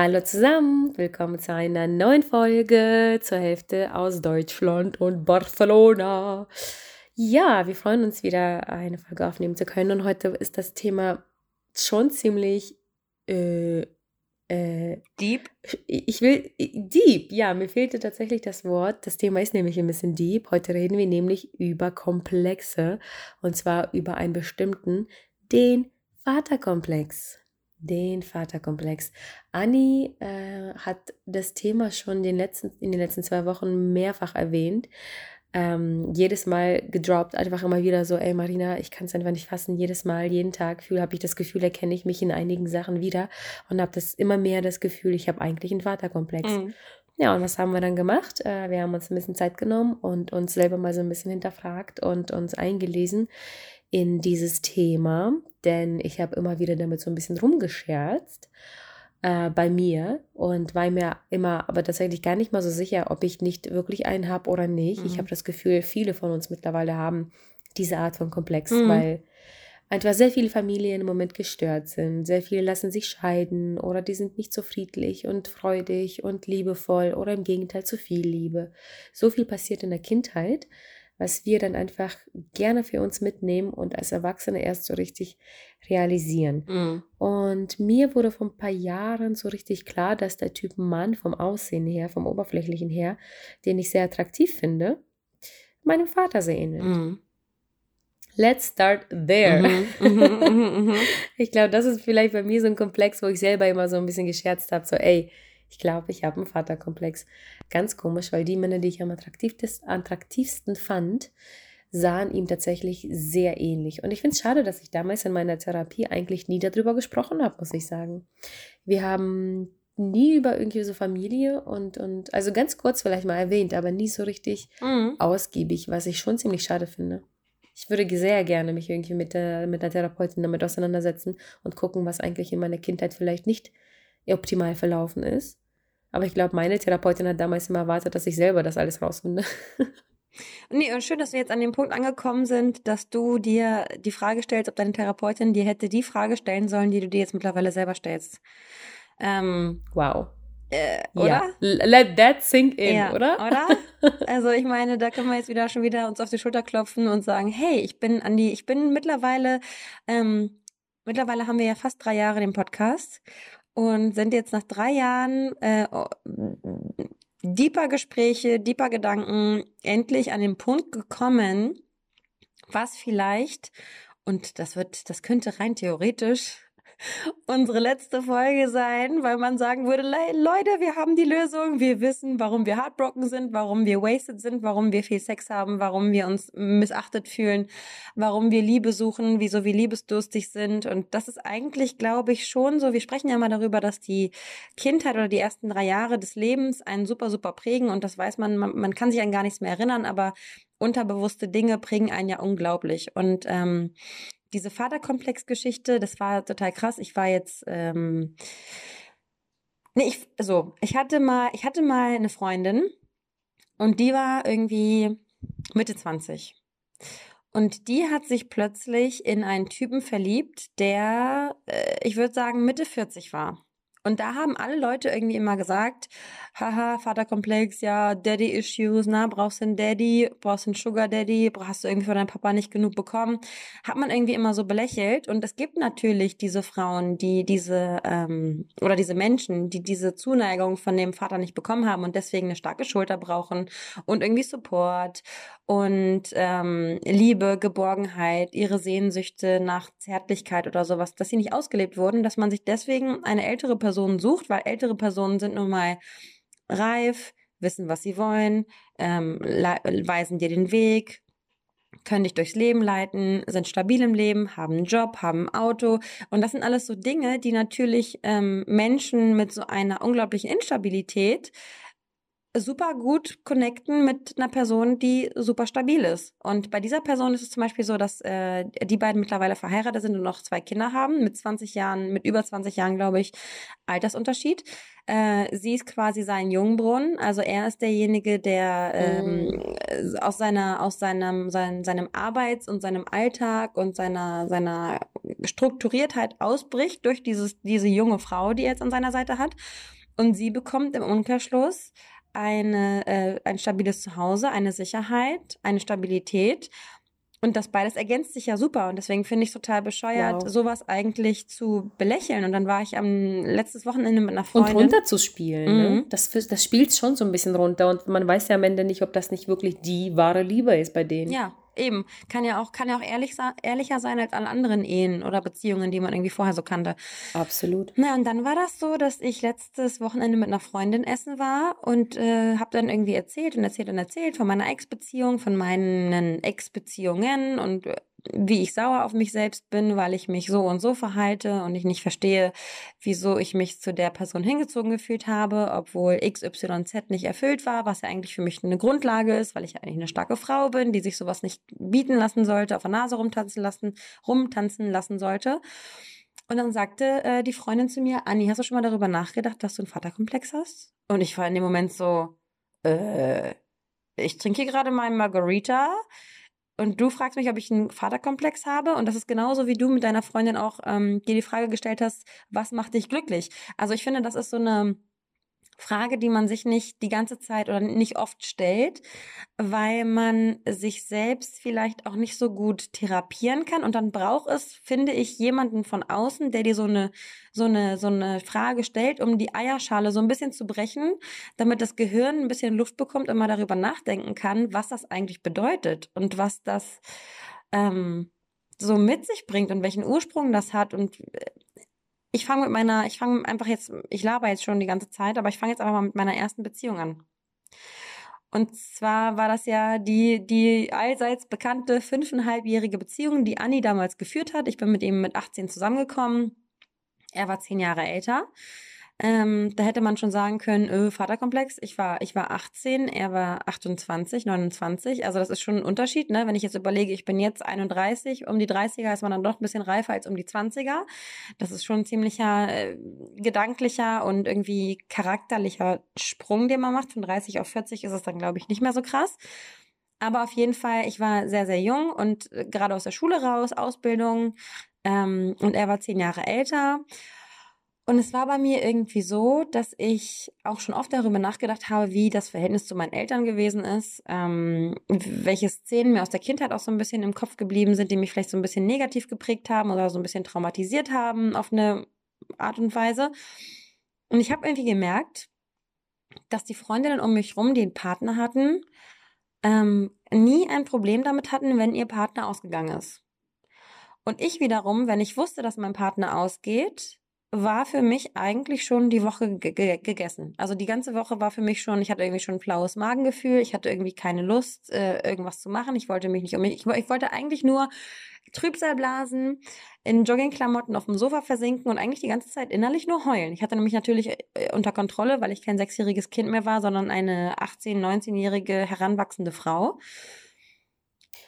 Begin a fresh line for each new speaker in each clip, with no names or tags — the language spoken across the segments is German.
Hallo zusammen, willkommen zu einer neuen Folge zur Hälfte aus Deutschland und Barcelona. Ja, wir freuen uns wieder eine Folge aufnehmen zu können und heute ist das Thema schon ziemlich äh, äh,
deep.
Ich will deep, ja, mir fehlte tatsächlich das Wort. Das Thema ist nämlich ein bisschen deep. Heute reden wir nämlich über Komplexe und zwar über einen bestimmten, den Vaterkomplex den Vaterkomplex. Anni äh, hat das Thema schon den letzten, in den letzten zwei Wochen mehrfach erwähnt. Ähm, jedes Mal gedroppt, einfach immer wieder so, ey Marina, ich kann es einfach nicht fassen. Jedes Mal, jeden Tag habe ich das Gefühl, erkenne ich mich in einigen Sachen wieder und habe das immer mehr das Gefühl, ich habe eigentlich einen Vaterkomplex. Mhm. Ja, und was haben wir dann gemacht? Äh, wir haben uns ein bisschen Zeit genommen und uns selber mal so ein bisschen hinterfragt und uns eingelesen in dieses Thema, denn ich habe immer wieder damit so ein bisschen rumgescherzt äh, bei mir und war mir immer aber tatsächlich gar nicht mal so sicher, ob ich nicht wirklich einen habe oder nicht. Mhm. Ich habe das Gefühl, viele von uns mittlerweile haben diese Art von Komplex, mhm. weil einfach sehr viele Familien im Moment gestört sind. Sehr viele lassen sich scheiden oder die sind nicht so friedlich und freudig und liebevoll oder im Gegenteil zu viel Liebe. So viel passiert in der Kindheit was wir dann einfach gerne für uns mitnehmen und als Erwachsene erst so richtig realisieren. Mhm. Und mir wurde vor ein paar Jahren so richtig klar, dass der Typ Mann vom Aussehen her, vom Oberflächlichen her, den ich sehr attraktiv finde, meinem Vater sehr ähnelt. Mhm. Let's start there. Mhm, mhm, mhm, mhm. ich glaube, das ist vielleicht bei mir so ein Komplex, wo ich selber immer so ein bisschen gescherzt habe, so ey, ich glaube, ich habe einen Vaterkomplex. Ganz komisch, weil die Männer, die ich am attraktivsten fand, sahen ihm tatsächlich sehr ähnlich. Und ich finde es schade, dass ich damals in meiner Therapie eigentlich nie darüber gesprochen habe, muss ich sagen. Wir haben nie über irgendwie so Familie und, und also ganz kurz vielleicht mal erwähnt, aber nie so richtig mhm. ausgiebig, was ich schon ziemlich schade finde. Ich würde sehr gerne mich irgendwie mit, der, mit einer Therapeutin damit auseinandersetzen und gucken, was eigentlich in meiner Kindheit vielleicht nicht optimal verlaufen ist. Aber ich glaube, meine Therapeutin hat damals immer erwartet, dass ich selber das alles rausfinde.
Nee, und schön, dass wir jetzt an dem Punkt angekommen sind, dass du dir die Frage stellst, ob deine Therapeutin dir hätte die Frage stellen sollen, die du dir jetzt mittlerweile selber stellst.
Ähm, wow.
Äh, oder? Ja.
Let that sink in,
ja,
oder?
Oder? Also ich meine, da können wir jetzt wieder schon wieder uns auf die Schulter klopfen und sagen, hey, ich bin an die, ich bin mittlerweile, ähm, mittlerweile haben wir ja fast drei Jahre den Podcast und sind jetzt nach drei Jahren äh, deeper Gespräche, deeper Gedanken endlich an den Punkt gekommen, was vielleicht, und das wird, das könnte rein theoretisch unsere letzte Folge sein, weil man sagen würde, Leute, wir haben die Lösung, wir wissen, warum wir heartbroken sind, warum wir wasted sind, warum wir viel Sex haben, warum wir uns missachtet fühlen, warum wir Liebe suchen, wieso wir liebesdurstig sind. Und das ist eigentlich, glaube ich, schon so. Wir sprechen ja mal darüber, dass die Kindheit oder die ersten drei Jahre des Lebens einen super, super prägen. Und das weiß man, man, man kann sich an gar nichts mehr erinnern, aber unterbewusste Dinge prägen einen ja unglaublich. Und ähm, diese Vaterkomplex-Geschichte, das war total krass. Ich war jetzt, ähm, nee, ich, so, ich hatte mal, ich hatte mal eine Freundin und die war irgendwie Mitte 20. Und die hat sich plötzlich in einen Typen verliebt, der, äh, ich würde sagen, Mitte 40 war. Und da haben alle Leute irgendwie immer gesagt, haha, Vaterkomplex, ja, Daddy-Issues, na, brauchst du einen Daddy, brauchst du einen Sugar Daddy, hast du irgendwie von deinem Papa nicht genug bekommen, hat man irgendwie immer so belächelt. Und es gibt natürlich diese Frauen, die diese, ähm, oder diese Menschen, die diese Zuneigung von dem Vater nicht bekommen haben und deswegen eine starke Schulter brauchen und irgendwie Support und ähm, Liebe, Geborgenheit, ihre Sehnsüchte nach Zärtlichkeit oder sowas, dass sie nicht ausgelebt wurden, dass man sich deswegen eine ältere Person sucht, weil ältere Personen sind nun mal reif, wissen, was sie wollen, ähm, weisen dir den Weg, können dich durchs Leben leiten, sind stabil im Leben, haben einen Job, haben ein Auto. Und das sind alles so Dinge, die natürlich ähm, Menschen mit so einer unglaublichen Instabilität super gut connecten mit einer Person, die super stabil ist. Und bei dieser Person ist es zum Beispiel so, dass äh, die beiden mittlerweile verheiratet sind und noch zwei Kinder haben, mit 20 Jahren, mit über 20 Jahren, glaube ich, Altersunterschied. Äh, sie ist quasi sein Jungbrunnen, also er ist derjenige, der ähm, mm. aus seiner, aus seinem, sein, seinem Arbeits- und seinem Alltag und seiner, seiner Strukturiertheit ausbricht durch dieses, diese junge Frau, die er jetzt an seiner Seite hat. Und sie bekommt im Umkehrschluss eine, äh, ein stabiles Zuhause, eine Sicherheit, eine Stabilität. Und das beides ergänzt sich ja super. Und deswegen finde ich total bescheuert, wow. sowas eigentlich zu belächeln. Und dann war ich am letztes Wochenende mit einer Freundin.
Und runterzuspielen. Ne? Mhm. Ne? Das, das spielt schon so ein bisschen runter. Und man weiß ja am Ende nicht, ob das nicht wirklich die wahre Liebe ist bei denen.
Ja, eben. Kann ja auch, kann ja auch ehrlich, ehrlicher sein als alle anderen Ehen oder Beziehungen, die man irgendwie vorher so kannte.
Absolut.
Na, und dann war das so, dass ich letztes Wochenende mit einer Freundin essen war und äh, habe dann irgendwie erzählt und erzählt und erzählt von meiner Ex-Beziehung, von meinen Ex-Beziehungen und äh, wie ich sauer auf mich selbst bin, weil ich mich so und so verhalte und ich nicht verstehe, wieso ich mich zu der Person hingezogen gefühlt habe, obwohl XYZ nicht erfüllt war, was ja eigentlich für mich eine Grundlage ist, weil ich ja eigentlich eine starke Frau bin, die sich sowas nicht bieten lassen sollte, auf der Nase rumtanzen lassen, rumtanzen lassen sollte. Und dann sagte äh, die Freundin zu mir, Anni, hast du schon mal darüber nachgedacht, dass du einen Vaterkomplex hast? Und ich war in dem Moment so, äh, ich trinke gerade meinen Margarita und du fragst mich, ob ich einen Vaterkomplex habe. Und das ist genauso, wie du mit deiner Freundin auch ähm, dir die Frage gestellt hast, was macht dich glücklich? Also ich finde, das ist so eine Frage, die man sich nicht die ganze Zeit oder nicht oft stellt, weil man sich selbst vielleicht auch nicht so gut therapieren kann. Und dann braucht es, finde ich, jemanden von außen, der dir so eine, so eine, so eine Frage stellt, um die Eierschale so ein bisschen zu brechen, damit das Gehirn ein bisschen Luft bekommt und mal darüber nachdenken kann, was das eigentlich bedeutet und was das, ähm, so mit sich bringt und welchen Ursprung das hat und äh, ich fange mit meiner, ich fange einfach jetzt, ich laber jetzt schon die ganze Zeit, aber ich fange jetzt einfach mal mit meiner ersten Beziehung an. Und zwar war das ja die, die allseits bekannte fünfeinhalbjährige Beziehung, die Anni damals geführt hat. Ich bin mit ihm mit 18 zusammengekommen. Er war zehn Jahre älter. Ähm, da hätte man schon sagen können, öh, Vaterkomplex. Ich war, ich war 18, er war 28, 29. Also das ist schon ein Unterschied, ne? Wenn ich jetzt überlege, ich bin jetzt 31, um die 30er ist man dann doch ein bisschen reifer als um die 20er. Das ist schon ein ziemlicher äh, gedanklicher und irgendwie charakterlicher Sprung, den man macht. Von 30 auf 40 ist es dann, glaube ich, nicht mehr so krass. Aber auf jeden Fall, ich war sehr, sehr jung und äh, gerade aus der Schule raus, Ausbildung. Ähm, und er war zehn Jahre älter. Und es war bei mir irgendwie so, dass ich auch schon oft darüber nachgedacht habe, wie das Verhältnis zu meinen Eltern gewesen ist, ähm, welche Szenen mir aus der Kindheit auch so ein bisschen im Kopf geblieben sind, die mich vielleicht so ein bisschen negativ geprägt haben oder so ein bisschen traumatisiert haben auf eine Art und Weise. Und ich habe irgendwie gemerkt, dass die Freundinnen um mich rum, die einen Partner hatten, ähm, nie ein Problem damit hatten, wenn ihr Partner ausgegangen ist. Und ich wiederum, wenn ich wusste, dass mein Partner ausgeht, war für mich eigentlich schon die Woche gegessen. Also die ganze Woche war für mich schon, ich hatte irgendwie schon ein flaues Magengefühl, ich hatte irgendwie keine Lust, äh, irgendwas zu machen. Ich wollte mich nicht um mich, ich, ich wollte eigentlich nur Trübsal blasen, in Joggingklamotten auf dem Sofa versinken und eigentlich die ganze Zeit innerlich nur heulen. Ich hatte nämlich natürlich äh, unter Kontrolle, weil ich kein sechsjähriges Kind mehr war, sondern eine 18-, 19-jährige heranwachsende Frau.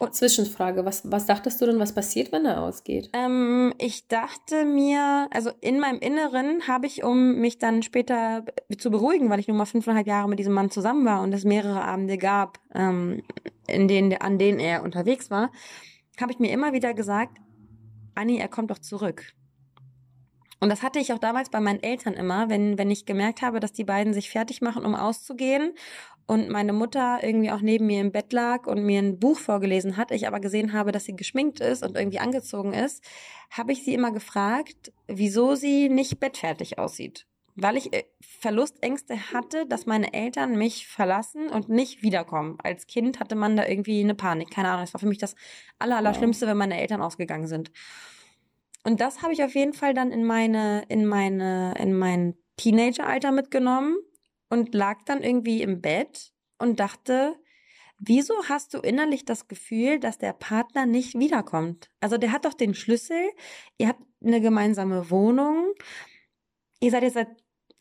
Und Zwischenfrage, was, was dachtest du denn, was passiert, wenn er ausgeht?
Ähm, ich dachte mir, also in meinem Inneren habe ich, um mich dann später zu beruhigen, weil ich nun mal fünfeinhalb Jahre mit diesem Mann zusammen war und es mehrere Abende gab, ähm, in denen, an denen er unterwegs war, habe ich mir immer wieder gesagt, Anni, er kommt doch zurück. Und das hatte ich auch damals bei meinen Eltern immer, wenn, wenn ich gemerkt habe, dass die beiden sich fertig machen, um auszugehen und meine Mutter irgendwie auch neben mir im Bett lag und mir ein Buch vorgelesen hat, ich aber gesehen habe, dass sie geschminkt ist und irgendwie angezogen ist, habe ich sie immer gefragt, wieso sie nicht bettfertig aussieht. Weil ich äh, Verlustängste hatte, dass meine Eltern mich verlassen und nicht wiederkommen. Als Kind hatte man da irgendwie eine Panik. Keine Ahnung, das war für mich das Allerallerschlimmste, wenn meine Eltern ausgegangen sind. Und das habe ich auf jeden Fall dann in meine, in meine, in mein Teenageralter mitgenommen und lag dann irgendwie im Bett und dachte, wieso hast du innerlich das Gefühl, dass der Partner nicht wiederkommt? Also der hat doch den Schlüssel, ihr habt eine gemeinsame Wohnung, ihr seid jetzt seit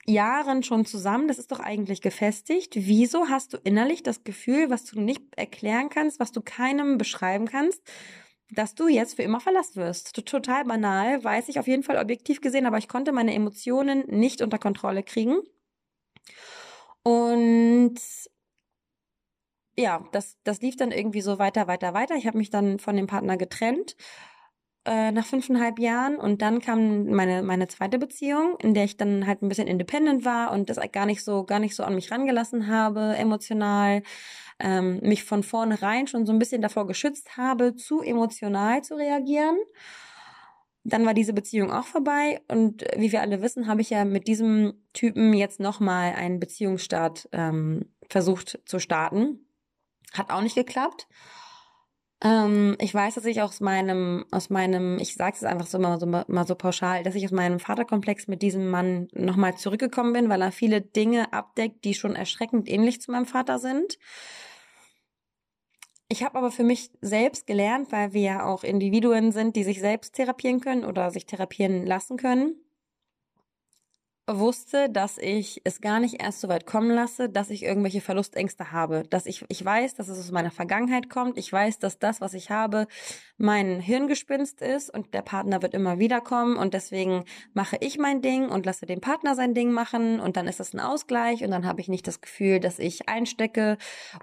Jahren schon zusammen, das ist doch eigentlich gefestigt. Wieso hast du innerlich das Gefühl, was du nicht erklären kannst, was du keinem beschreiben kannst, dass du jetzt für immer verlassen wirst? Total banal, weiß ich auf jeden Fall objektiv gesehen, aber ich konnte meine Emotionen nicht unter Kontrolle kriegen. Und ja, das, das lief dann irgendwie so weiter, weiter, weiter. Ich habe mich dann von dem Partner getrennt äh, nach fünfeinhalb Jahren und dann kam meine meine zweite Beziehung, in der ich dann halt ein bisschen independent war und das gar nicht so gar nicht so an mich rangelassen habe emotional, ähm, mich von vornherein schon so ein bisschen davor geschützt habe, zu emotional zu reagieren. Dann war diese Beziehung auch vorbei und wie wir alle wissen, habe ich ja mit diesem Typen jetzt nochmal einen Beziehungsstart ähm, versucht zu starten hat auch nicht geklappt. Ähm, ich weiß, dass ich aus meinem, aus meinem, ich sage es einfach so mal, so mal so pauschal, dass ich aus meinem Vaterkomplex mit diesem Mann nochmal zurückgekommen bin, weil er viele Dinge abdeckt, die schon erschreckend ähnlich zu meinem Vater sind. Ich habe aber für mich selbst gelernt, weil wir ja auch Individuen sind, die sich selbst therapieren können oder sich therapieren lassen können, wusste, dass ich es gar nicht erst so weit kommen lasse, dass ich irgendwelche Verlustängste habe. Dass ich, ich weiß, dass es aus meiner Vergangenheit kommt. Ich weiß, dass das, was ich habe, mein Hirngespinst ist und der Partner wird immer wieder kommen und deswegen mache ich mein Ding und lasse den Partner sein Ding machen und dann ist das ein Ausgleich und dann habe ich nicht das Gefühl, dass ich einstecke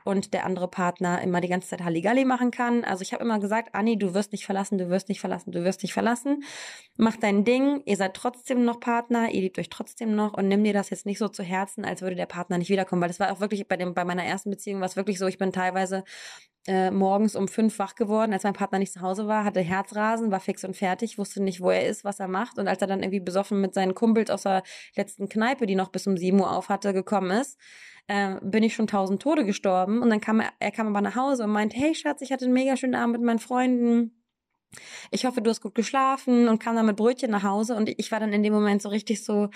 und der andere Partner immer die ganze Zeit Halligalli machen kann. Also ich habe immer gesagt, Anni, du wirst nicht verlassen, du wirst nicht verlassen, du wirst nicht verlassen. Mach dein Ding, ihr seid trotzdem noch Partner, ihr liebt euch trotzdem noch und nimm dir das jetzt nicht so zu Herzen, als würde der Partner nicht wiederkommen, weil das war auch wirklich bei dem bei meiner ersten Beziehung war es wirklich so, ich bin teilweise äh, morgens um fünf wach geworden, als mein Partner nicht zu Hause war, hatte Herzrasen, war fix und fertig, wusste nicht, wo er ist, was er macht. Und als er dann irgendwie besoffen mit seinen Kumpels aus der letzten Kneipe, die noch bis um sieben Uhr auf hatte, gekommen ist, äh, bin ich schon tausend Tode gestorben. Und dann kam er, er kam aber nach Hause und meinte, hey Schatz, ich hatte einen mega schönen Abend mit meinen Freunden. Ich hoffe, du hast gut geschlafen und kam dann mit Brötchen nach Hause. Und ich war dann in dem Moment so richtig so,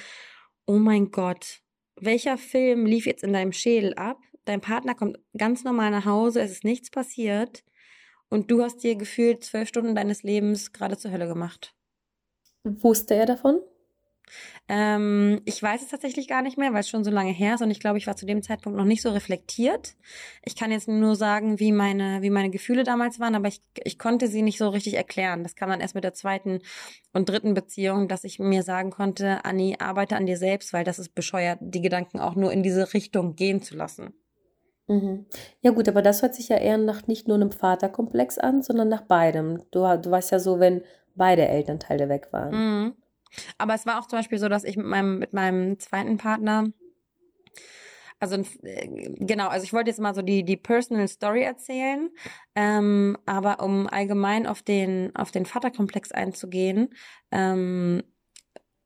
oh mein Gott, welcher Film lief jetzt in deinem Schädel ab? dein Partner kommt ganz normal nach Hause, es ist nichts passiert und du hast dir gefühlt zwölf Stunden deines Lebens gerade zur Hölle gemacht.
Wusste er davon?
Ähm, ich weiß es tatsächlich gar nicht mehr, weil es schon so lange her ist und ich glaube, ich war zu dem Zeitpunkt noch nicht so reflektiert. Ich kann jetzt nur sagen, wie meine, wie meine Gefühle damals waren, aber ich, ich konnte sie nicht so richtig erklären. Das kam dann erst mit der zweiten und dritten Beziehung, dass ich mir sagen konnte, Anni, arbeite an dir selbst, weil das ist bescheuert, die Gedanken auch nur in diese Richtung gehen zu lassen.
Mhm. Ja gut, aber das hört sich ja eher nach nicht nur einem Vaterkomplex an, sondern nach beidem. Du, du weißt ja so, wenn beide Elternteile weg waren.
Mhm. Aber es war auch zum Beispiel so, dass ich mit meinem, mit meinem zweiten Partner, also äh, genau, also ich wollte jetzt mal so die, die Personal Story erzählen, ähm, aber um allgemein auf den, auf den Vaterkomplex einzugehen, ähm,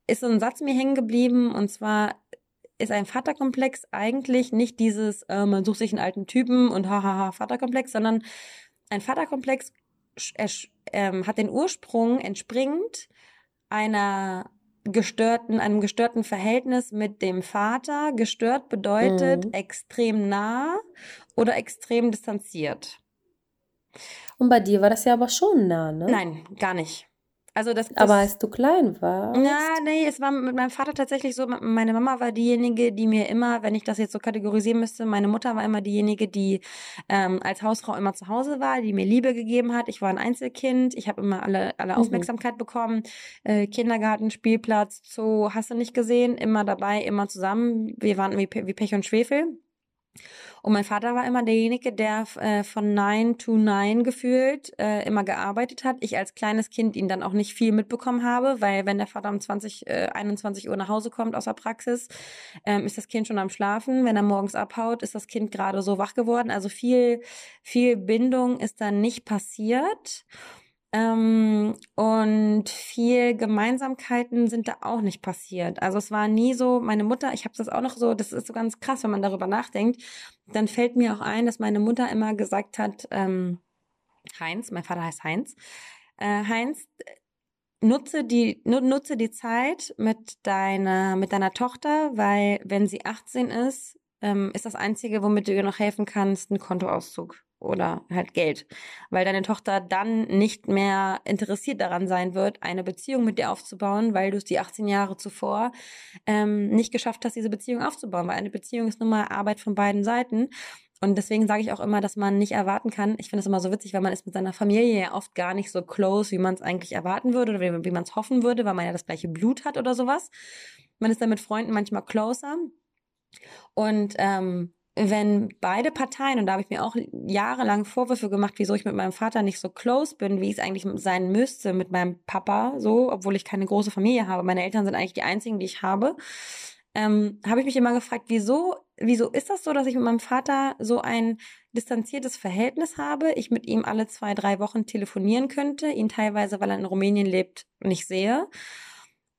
ist so ein Satz mir hängen geblieben und zwar ist ein Vaterkomplex eigentlich nicht dieses, äh, man sucht sich einen alten Typen und hahaha Vaterkomplex, sondern ein Vaterkomplex ähm, hat den Ursprung entspringt einer gestörten, einem gestörten Verhältnis mit dem Vater. Gestört bedeutet mhm. extrem nah oder extrem distanziert.
Und bei dir war das ja aber schon nah, ne?
Nein, gar nicht. Also das, das,
Aber als du klein warst?
Ja, nee, es war mit meinem Vater tatsächlich so. Meine Mama war diejenige, die mir immer, wenn ich das jetzt so kategorisieren müsste, meine Mutter war immer diejenige, die ähm, als Hausfrau immer zu Hause war, die mir Liebe gegeben hat. Ich war ein Einzelkind, ich habe immer alle, alle mhm. Aufmerksamkeit mhm. bekommen. Äh, Kindergarten, Spielplatz, Zoo, hast du nicht gesehen, immer dabei, immer zusammen. Wir waren wie, wie Pech und Schwefel. Und mein Vater war immer derjenige, der äh, von Nine to Nine gefühlt äh, immer gearbeitet hat. Ich als kleines Kind ihn dann auch nicht viel mitbekommen habe, weil wenn der Vater um 20, äh, 21 Uhr nach Hause kommt aus der Praxis, ähm, ist das Kind schon am Schlafen. Wenn er morgens abhaut, ist das Kind gerade so wach geworden. Also viel, viel Bindung ist dann nicht passiert. Ähm, und viel Gemeinsamkeiten sind da auch nicht passiert. Also es war nie so, meine Mutter, ich habe das auch noch so, das ist so ganz krass, wenn man darüber nachdenkt, dann fällt mir auch ein, dass meine Mutter immer gesagt hat, ähm, Heinz, mein Vater heißt Heinz, äh, Heinz, nutze die, nutze die Zeit mit deiner, mit deiner Tochter, weil wenn sie 18 ist, ähm, ist das Einzige, womit du ihr noch helfen kannst, ein Kontoauszug oder halt Geld, weil deine Tochter dann nicht mehr interessiert daran sein wird, eine Beziehung mit dir aufzubauen, weil du es die 18 Jahre zuvor ähm, nicht geschafft hast, diese Beziehung aufzubauen, weil eine Beziehung ist nun mal Arbeit von beiden Seiten. Und deswegen sage ich auch immer, dass man nicht erwarten kann. Ich finde es immer so witzig, weil man ist mit seiner Familie ja oft gar nicht so close, wie man es eigentlich erwarten würde oder wie, wie man es hoffen würde, weil man ja das gleiche Blut hat oder sowas. Man ist dann mit Freunden manchmal closer. Und ähm, wenn beide Parteien, und da habe ich mir auch jahrelang Vorwürfe gemacht, wieso ich mit meinem Vater nicht so close bin, wie ich es eigentlich sein müsste mit meinem Papa, so, obwohl ich keine große Familie habe. Meine Eltern sind eigentlich die einzigen, die ich habe. Ähm, habe ich mich immer gefragt, wieso, wieso ist das so, dass ich mit meinem Vater so ein distanziertes Verhältnis habe, ich mit ihm alle zwei, drei Wochen telefonieren könnte, ihn teilweise, weil er in Rumänien lebt, nicht sehe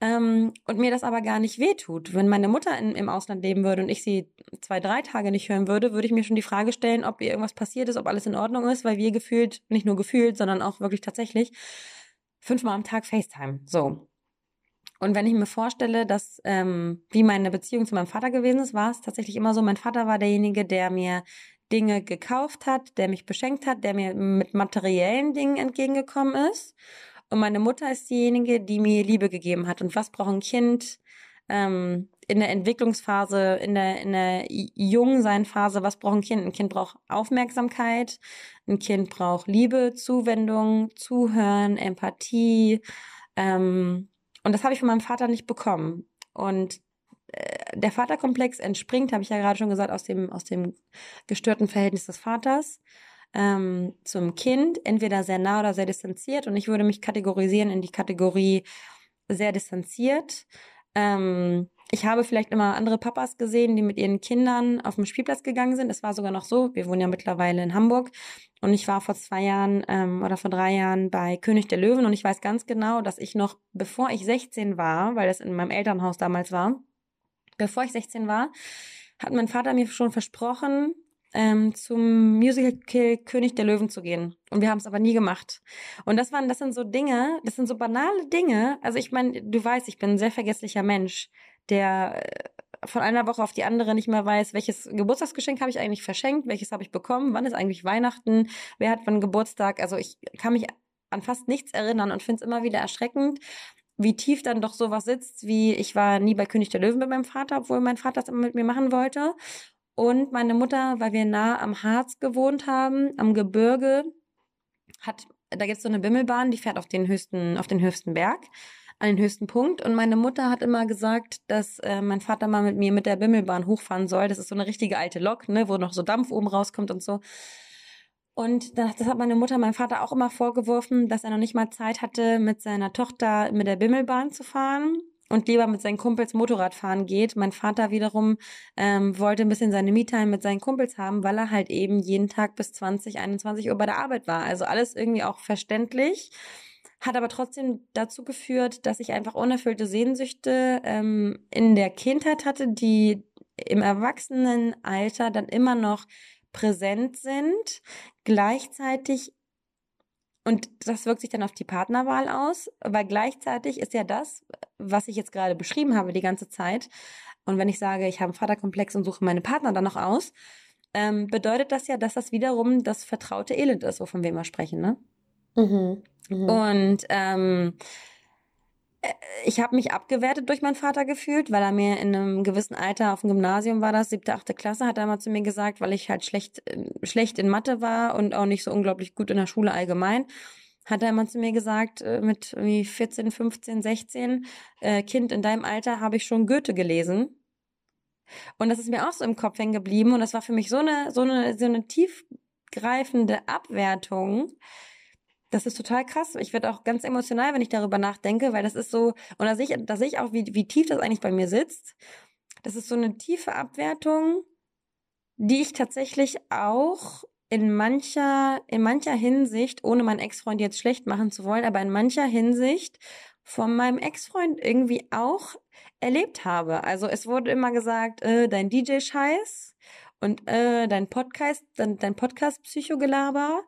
ähm, und mir das aber gar nicht wehtut. Wenn meine Mutter in, im Ausland leben würde und ich sie zwei, drei Tage nicht hören würde, würde ich mir schon die Frage stellen, ob ihr irgendwas passiert ist, ob alles in Ordnung ist, weil wir gefühlt, nicht nur gefühlt, sondern auch wirklich tatsächlich fünfmal am Tag FaceTime. So. Und wenn ich mir vorstelle, dass ähm, wie meine Beziehung zu meinem Vater gewesen ist, war es tatsächlich immer so, mein Vater war derjenige, der mir Dinge gekauft hat, der mich beschenkt hat, der mir mit materiellen Dingen entgegengekommen ist. Und meine Mutter ist diejenige, die mir Liebe gegeben hat. Und was braucht ein Kind ähm, in der Entwicklungsphase, in der, in der Jungseinphase? Was braucht ein Kind? Ein Kind braucht Aufmerksamkeit. Ein Kind braucht Liebe, Zuwendung, Zuhören, Empathie. Ähm, und das habe ich von meinem Vater nicht bekommen. Und äh, der Vaterkomplex entspringt, habe ich ja gerade schon gesagt, aus dem, aus dem gestörten Verhältnis des Vaters ähm, zum Kind, entweder sehr nah oder sehr distanziert. Und ich würde mich kategorisieren in die Kategorie sehr distanziert. Ähm, ich habe vielleicht immer andere Papas gesehen, die mit ihren Kindern auf dem Spielplatz gegangen sind. Es war sogar noch so, wir wohnen ja mittlerweile in Hamburg und ich war vor zwei Jahren ähm, oder vor drei Jahren bei König der Löwen und ich weiß ganz genau, dass ich noch, bevor ich 16 war, weil das in meinem Elternhaus damals war, bevor ich 16 war, hat mein Vater mir schon versprochen, ähm, zum Musical König der Löwen zu gehen. Und wir haben es aber nie gemacht. Und das waren, das sind so Dinge, das sind so banale Dinge. Also ich meine, du weißt, ich bin ein sehr vergesslicher Mensch, der äh, von einer Woche auf die andere nicht mehr weiß, welches Geburtstagsgeschenk habe ich eigentlich verschenkt, welches habe ich bekommen, wann ist eigentlich Weihnachten, wer hat wann Geburtstag. Also ich kann mich an fast nichts erinnern und finde es immer wieder erschreckend, wie tief dann doch sowas sitzt, wie ich war nie bei König der Löwen mit meinem Vater, obwohl mein Vater das immer mit mir machen wollte. Und meine Mutter, weil wir nah am Harz gewohnt haben, am Gebirge, hat, da gibt es so eine Bimmelbahn, die fährt auf den höchsten, auf den höchsten Berg, an den höchsten Punkt. Und meine Mutter hat immer gesagt, dass äh, mein Vater mal mit mir mit der Bimmelbahn hochfahren soll. Das ist so eine richtige alte Lok, ne, wo noch so Dampf oben rauskommt und so. Und das, hat meine Mutter meinem Vater auch immer vorgeworfen, dass er noch nicht mal Zeit hatte, mit seiner Tochter mit der Bimmelbahn zu fahren und lieber mit seinen Kumpels Motorrad fahren geht. Mein Vater wiederum ähm, wollte ein bisschen seine Me-Time mit seinen Kumpels haben, weil er halt eben jeden Tag bis 20, 21 Uhr bei der Arbeit war. Also alles irgendwie auch verständlich. Hat aber trotzdem dazu geführt, dass ich einfach unerfüllte Sehnsüchte ähm, in der Kindheit hatte, die im Erwachsenenalter dann immer noch präsent sind, gleichzeitig und das wirkt sich dann auf die Partnerwahl aus, weil gleichzeitig ist ja das, was ich jetzt gerade beschrieben habe die ganze Zeit. Und wenn ich sage, ich habe einen Vaterkomplex und suche meine Partner dann noch aus, ähm, bedeutet das ja, dass das wiederum das vertraute Elend ist, wovon wir immer sprechen, ne? Mhm. Mhm. Und ähm, äh, ich habe mich abgewertet durch meinen Vater gefühlt, weil er mir in einem gewissen Alter auf dem Gymnasium war das, siebte, achte Klasse, hat er mal zu mir gesagt, weil ich halt schlecht, äh, schlecht in Mathe war und auch nicht so unglaublich gut in der Schule allgemein, hat er immer zu mir gesagt, äh, mit irgendwie 14, 15, 16, äh, Kind, in deinem Alter habe ich schon Goethe gelesen. Und das ist mir auch so im Kopf hängen geblieben und das war für mich so eine, so eine, so eine tiefgreifende Abwertung, das ist total krass. Ich werde auch ganz emotional, wenn ich darüber nachdenke, weil das ist so, und da sehe ich, da sehe ich auch, wie, wie tief das eigentlich bei mir sitzt. Das ist so eine tiefe Abwertung, die ich tatsächlich auch in mancher, in mancher Hinsicht, ohne meinen Ex-Freund jetzt schlecht machen zu wollen, aber in mancher Hinsicht von meinem Ex-Freund irgendwie auch erlebt habe. Also es wurde immer gesagt, äh, dein DJ-Scheiß und äh, dein Podcast, dein, dein Podcast-Psychogelaber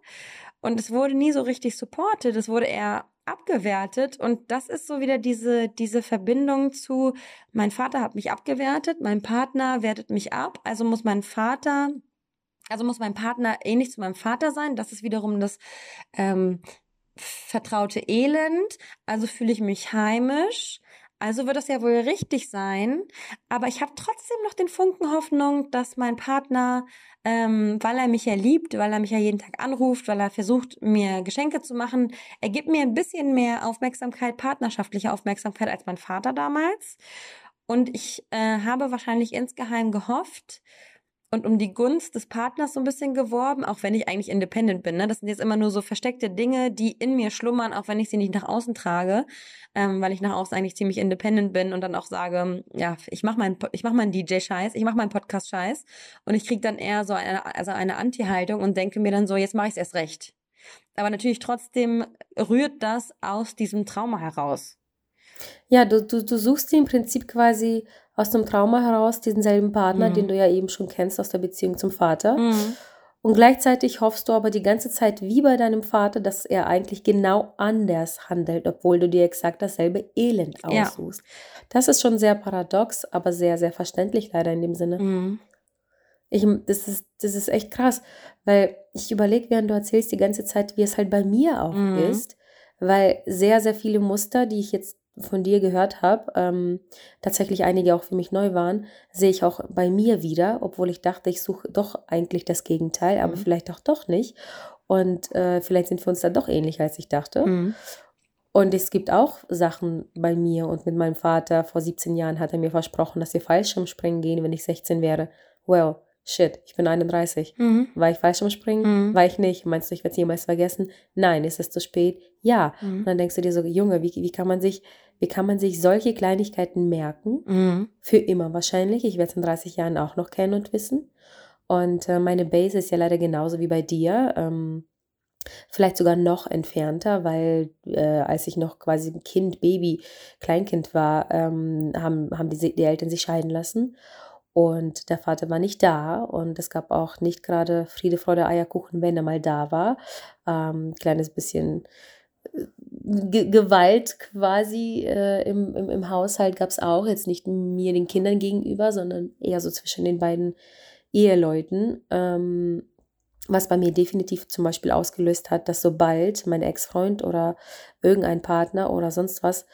und es wurde nie so richtig supported, es wurde eher abgewertet und das ist so wieder diese diese Verbindung zu mein Vater hat mich abgewertet, mein Partner wertet mich ab, also muss mein Vater Also muss mein Partner ähnlich zu meinem Vater sein. Das ist wiederum das ähm, vertraute Elend. Also fühle ich mich heimisch. Also wird das ja wohl richtig sein. Aber ich habe trotzdem noch den Funken Hoffnung, dass mein Partner, ähm, weil er mich ja liebt, weil er mich ja jeden Tag anruft, weil er versucht, mir Geschenke zu machen, er gibt mir ein bisschen mehr Aufmerksamkeit, partnerschaftliche Aufmerksamkeit als mein Vater damals. Und ich äh, habe wahrscheinlich insgeheim gehofft, und um die Gunst des Partners so ein bisschen geworben, auch wenn ich eigentlich independent bin. Ne? Das sind jetzt immer nur so versteckte Dinge, die in mir schlummern, auch wenn ich sie nicht nach außen trage, ähm, weil ich nach außen eigentlich ziemlich independent bin und dann auch sage, ja, ich mache meinen ich mach meinen DJ-Scheiß, ich mache meinen Podcast-Scheiß und ich kriege dann eher so eine, also eine Anti-Haltung und denke mir dann so, jetzt mache ich es erst recht. Aber natürlich trotzdem rührt das aus diesem Trauma heraus.
Ja, du, du, du suchst dir im Prinzip quasi aus dem Trauma heraus diesen selben Partner, mhm. den du ja eben schon kennst aus der Beziehung zum Vater. Mhm. Und gleichzeitig hoffst du aber die ganze Zeit wie bei deinem Vater, dass er eigentlich genau anders handelt, obwohl du dir exakt dasselbe Elend aussuchst. Ja. Das ist schon sehr paradox, aber sehr, sehr verständlich leider in dem Sinne. Mhm. Ich, das, ist, das ist echt krass, weil ich überlege, während du erzählst die ganze Zeit, wie es halt bei mir auch mhm. ist, weil sehr, sehr viele Muster, die ich jetzt von dir gehört habe, ähm, tatsächlich einige auch für mich neu waren, sehe ich auch bei mir wieder, obwohl ich dachte, ich suche doch eigentlich das Gegenteil, aber mhm. vielleicht auch doch nicht. Und äh, vielleicht sind wir uns dann doch ähnlich, als ich dachte. Mhm. Und es gibt auch Sachen bei mir und mit meinem Vater. Vor 17 Jahren hat er mir versprochen, dass wir Fallschirmspringen gehen, wenn ich 16 wäre. Well, shit, ich bin 31. Mhm. War ich Fallschirmspringen? Mhm. War ich nicht? Meinst du, ich werde es jemals vergessen? Nein, ist es zu spät? Ja. Mhm. Und dann denkst du dir so, Junge, wie, wie kann man sich wie kann man sich solche Kleinigkeiten merken? Mhm. Für immer wahrscheinlich. Ich werde es in 30 Jahren auch noch kennen und wissen. Und äh, meine Base ist ja leider genauso wie bei dir. Ähm, vielleicht sogar noch entfernter, weil äh, als ich noch quasi ein Kind, Baby, Kleinkind war, ähm, haben, haben die, die Eltern sich scheiden lassen. Und der Vater war nicht da und es gab auch nicht gerade Friede, Freude, Eierkuchen, wenn er mal da war. Ähm, kleines bisschen G Gewalt quasi äh, im, im, im Haushalt gab es auch, jetzt nicht mir den Kindern gegenüber, sondern eher so zwischen den beiden Eheleuten. Ähm, was bei mir definitiv zum Beispiel ausgelöst hat, dass sobald mein Ex-Freund oder irgendein Partner oder sonst was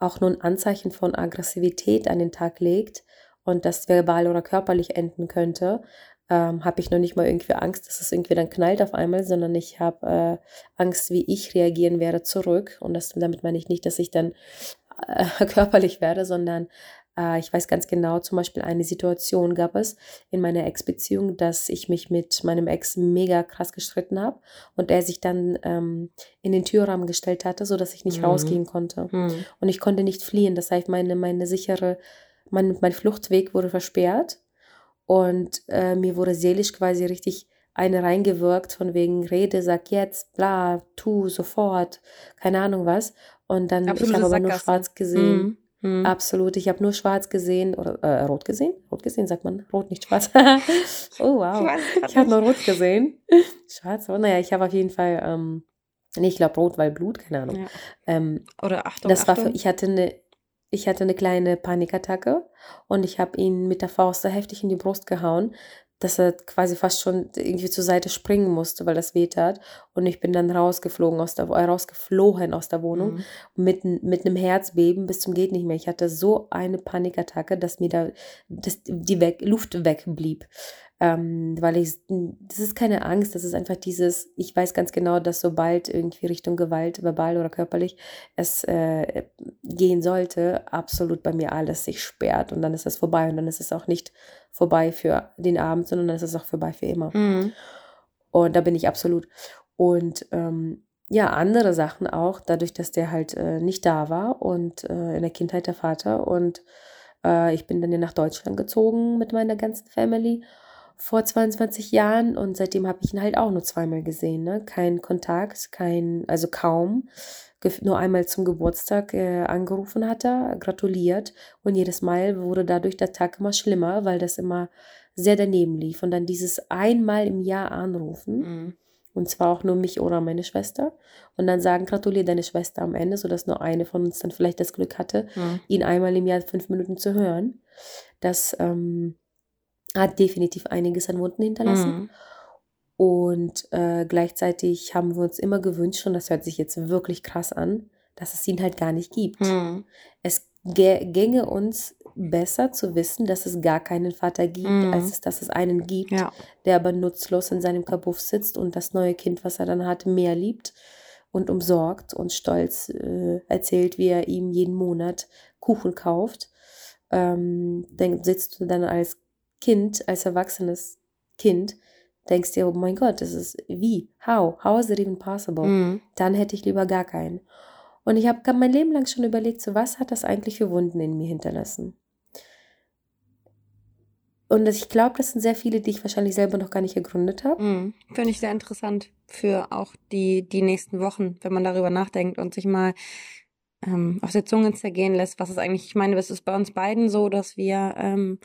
auch nur ein Anzeichen von Aggressivität an den Tag legt und das verbal oder körperlich enden könnte, ähm, habe ich noch nicht mal irgendwie Angst, dass es irgendwie dann knallt auf einmal, sondern ich habe äh, Angst, wie ich reagieren werde zurück. Und das, damit meine ich nicht, dass ich dann äh, körperlich werde, sondern äh, ich weiß ganz genau, zum Beispiel eine Situation gab es in meiner Ex-Beziehung, dass ich mich mit meinem Ex mega krass gestritten habe und er sich dann ähm, in den Türrahmen gestellt hatte, sodass ich nicht mhm. rausgehen konnte. Mhm. Und ich konnte nicht fliehen. Das heißt, meine, meine sichere, mein, mein Fluchtweg wurde versperrt. Und äh, mir wurde seelisch quasi richtig eine reingewirkt, von wegen Rede, sag jetzt, bla, tu, sofort, keine Ahnung was. Und dann, Absolute ich habe aber nur schwarz gesehen. Mhm. Mhm. Absolut, ich habe nur schwarz gesehen oder äh, rot gesehen. Rot gesehen, sagt man. Rot, nicht schwarz. oh, wow. Ich, ich habe nur rot gesehen. schwarz, oh, naja, ich habe auf jeden Fall, ähm, nee, ich glaube rot, weil Blut, keine Ahnung. Ja. Ähm,
oder Achtung,
das
Achtung.
War für, ich hatte eine ich hatte eine kleine Panikattacke und ich habe ihn mit der Faust so heftig in die Brust gehauen, dass er quasi fast schon irgendwie zur Seite springen musste, weil das weh tat. Und ich bin dann rausgeflogen aus der, äh, rausgeflohen aus der Wohnung mhm. mit, mit einem Herzbeben bis zum geht nicht mehr. Ich hatte so eine Panikattacke, dass mir da dass die weg, Luft wegblieb. Ähm, weil ich, das ist keine Angst, das ist einfach dieses, ich weiß ganz genau, dass sobald irgendwie Richtung Gewalt, verbal oder körperlich, es äh, gehen sollte, absolut bei mir alles sich sperrt und dann ist es vorbei und dann ist es auch nicht vorbei für den Abend, sondern dann ist es auch vorbei für immer. Mhm. Und da bin ich absolut. Und ähm, ja, andere Sachen auch, dadurch, dass der halt äh, nicht da war und äh, in der Kindheit der Vater und äh, ich bin dann ja nach Deutschland gezogen mit meiner ganzen Family vor 22 Jahren und seitdem habe ich ihn halt auch nur zweimal gesehen. Ne? Kein Kontakt, kein, also kaum. Nur einmal zum Geburtstag äh, angerufen hat er, gratuliert und jedes Mal wurde dadurch der Tag immer schlimmer, weil das immer sehr daneben lief. Und dann dieses einmal im Jahr anrufen. Mhm. Und zwar auch nur mich oder meine Schwester. Und dann sagen, gratuliere deine Schwester am Ende, sodass nur eine von uns dann vielleicht das Glück hatte, mhm. ihn einmal im Jahr fünf Minuten zu hören. Das ähm, hat definitiv einiges an Wunden hinterlassen. Mhm. Und äh, gleichzeitig haben wir uns immer gewünscht, und das hört sich jetzt wirklich krass an, dass es ihn halt gar nicht gibt.
Mhm.
Es gänge uns besser zu wissen, dass es gar keinen Vater gibt,
Mhm.
als es, dass es einen gibt,
Ja.
der aber nutzlos in seinem Kabuff sitzt und das neue Kind, was er dann hat, mehr liebt und umsorgt und stolz äh, erzählt, wie er ihm jeden Monat Kuchen kauft. Ähm, dann sitzt du dann als Kind, als erwachsenes Kind, denkst dir, oh mein Gott, das ist wie? How? How is it even possible?
Mhm.
Dann hätte ich lieber gar keinen. Und ich habe mein Leben lang schon überlegt, so was hat das eigentlich für Wunden in mir hinterlassen? Und ich glaube, das sind sehr viele, die ich wahrscheinlich selber noch gar nicht ergründet habe.
Mhm. Finde ich sehr interessant für auch die, die nächsten Wochen, wenn man darüber nachdenkt und sich mal ähm, auf der Zunge zergehen lässt, was ist eigentlich, ich meine, es ist bei uns beiden so, dass wir ähm,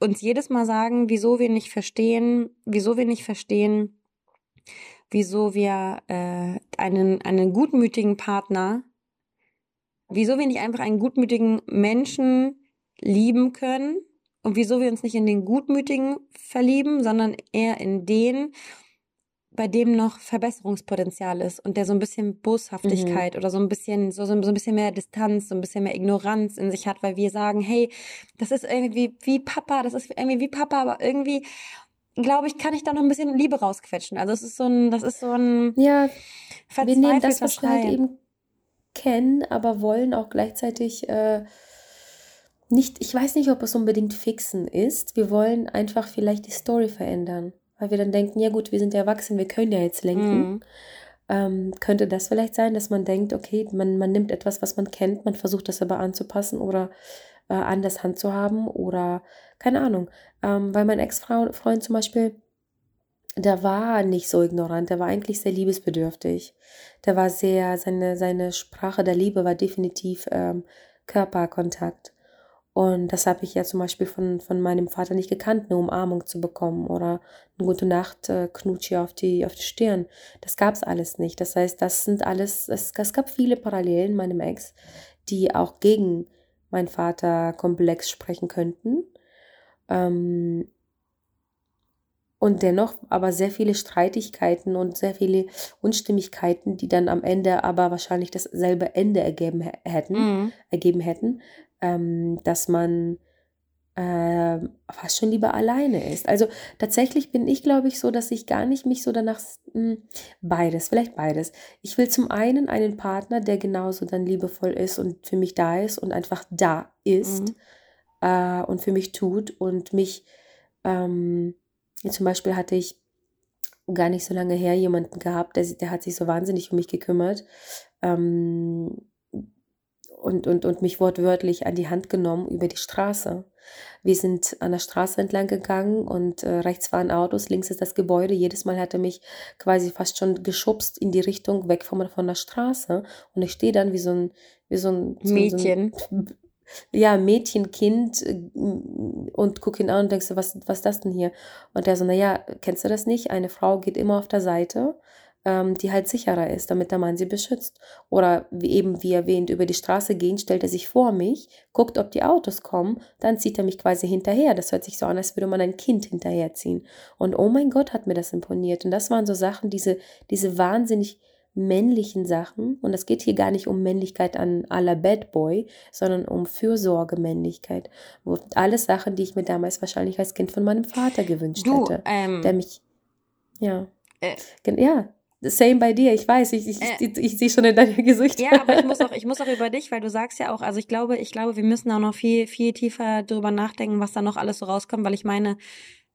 uns jedes Mal sagen, wieso wir nicht verstehen, wieso wir nicht verstehen, wieso wir äh, einen, einen gutmütigen Partner, wieso wir nicht einfach einen gutmütigen Menschen lieben können und wieso wir uns nicht in den Gutmütigen verlieben, sondern eher in den, bei dem noch Verbesserungspotenzial ist und der so ein bisschen Boshaftigkeit oder so ein bisschen, so, so ein bisschen mehr Distanz, so ein bisschen mehr Ignoranz in sich hat, weil wir sagen, hey, das ist irgendwie wie Papa, das ist irgendwie wie Papa, aber irgendwie, glaube ich, kann ich da noch ein bisschen Liebe rausquetschen. Also es ist so ein, das ist so ein
Ja, wir nehmen das, was wir halt eben kennen, aber wollen auch gleichzeitig äh, nicht, ich weiß nicht, ob es unbedingt fixen ist. Wir wollen einfach vielleicht die Story verändern. Weil wir dann denken, ja gut, wir sind ja erwachsen, wir können ja jetzt lenken.
Mhm.
Ähm, könnte das vielleicht sein, dass man denkt, okay, man, man nimmt etwas, was man kennt, man versucht das aber anzupassen oder äh, anders handzuhaben oder keine Ahnung. Ähm, weil mein Ex-Freund zum Beispiel, der war nicht so ignorant, der war eigentlich sehr liebesbedürftig. Der war sehr, seine, seine Sprache der Liebe war definitiv ähm, Körperkontakt. Und das habe ich ja zum Beispiel von, von meinem Vater nicht gekannt, eine Umarmung zu bekommen oder eine gute Nacht äh, Knutschi auf die, auf die Stirn. Das gab es alles nicht. Das heißt, das sind alles, es, es gab viele Parallelen meinem Ex, die auch gegen meinen Vater-Komplex sprechen könnten. Ähm, und dennoch aber sehr viele Streitigkeiten und sehr viele Unstimmigkeiten, die dann am Ende aber wahrscheinlich dasselbe Ende ergeben hä- hätten
Mhm.
ergeben hätten, ähm, dass man ähm, fast schon lieber alleine ist. Also tatsächlich bin ich, glaube ich, so, dass ich gar nicht mich so danach, mh, beides, vielleicht beides. Ich will zum einen einen Partner, der genauso dann liebevoll ist und für mich da ist und einfach da ist
Mhm.
äh, und für mich tut und mich, ähm, zum Beispiel hatte ich gar nicht so lange her jemanden gehabt, der, der hat sich so wahnsinnig um mich gekümmert. Ähm, und, und, und mich wortwörtlich an die Hand genommen über die Straße. Wir sind an der Straße entlang gegangen und äh, rechts waren Autos, links ist das Gebäude. Jedes Mal hat er mich quasi fast schon geschubst in die Richtung weg von, von der Straße. Und ich stehe dann wie so ein, wie so ein
Mädchen.
So ein, ja, Mädchen, Kind äh, und guck ihn an und denkst du, was, was ist das denn hier? Und der so, naja, kennst du das nicht? Eine Frau geht immer auf der Seite, ähm, die halt sicherer ist, damit der Mann sie beschützt. Oder wie eben, wie erwähnt, über die Straße gehen, stellt er sich vor mich, guckt, ob die Autos kommen, dann zieht er mich quasi hinterher. Das hört sich so an, als würde man ein Kind hinterherziehen. Und oh mein Gott, hat mir das imponiert. Und das waren so Sachen, diese, diese wahnsinnig männlichen Sachen. Und es geht hier gar nicht um Männlichkeit an aller Bad Boy, sondern um Fürsorge-Männlichkeit. Wo alles Sachen, die ich mir damals wahrscheinlich als Kind von meinem Vater gewünscht
Du,
hätte.
ähm,
Der mich, ja.
Äh.
Ja, same bei dir. Ich weiß, ich, ich,
Äh.
ich, ich, sehe schon in deinem Gesicht.
Ja, aber ich muss auch, ich muss auch über dich, weil du sagst ja auch, also ich glaube, ich glaube, wir müssen auch noch viel, viel tiefer drüber nachdenken, was da noch alles so rauskommt, weil ich meine,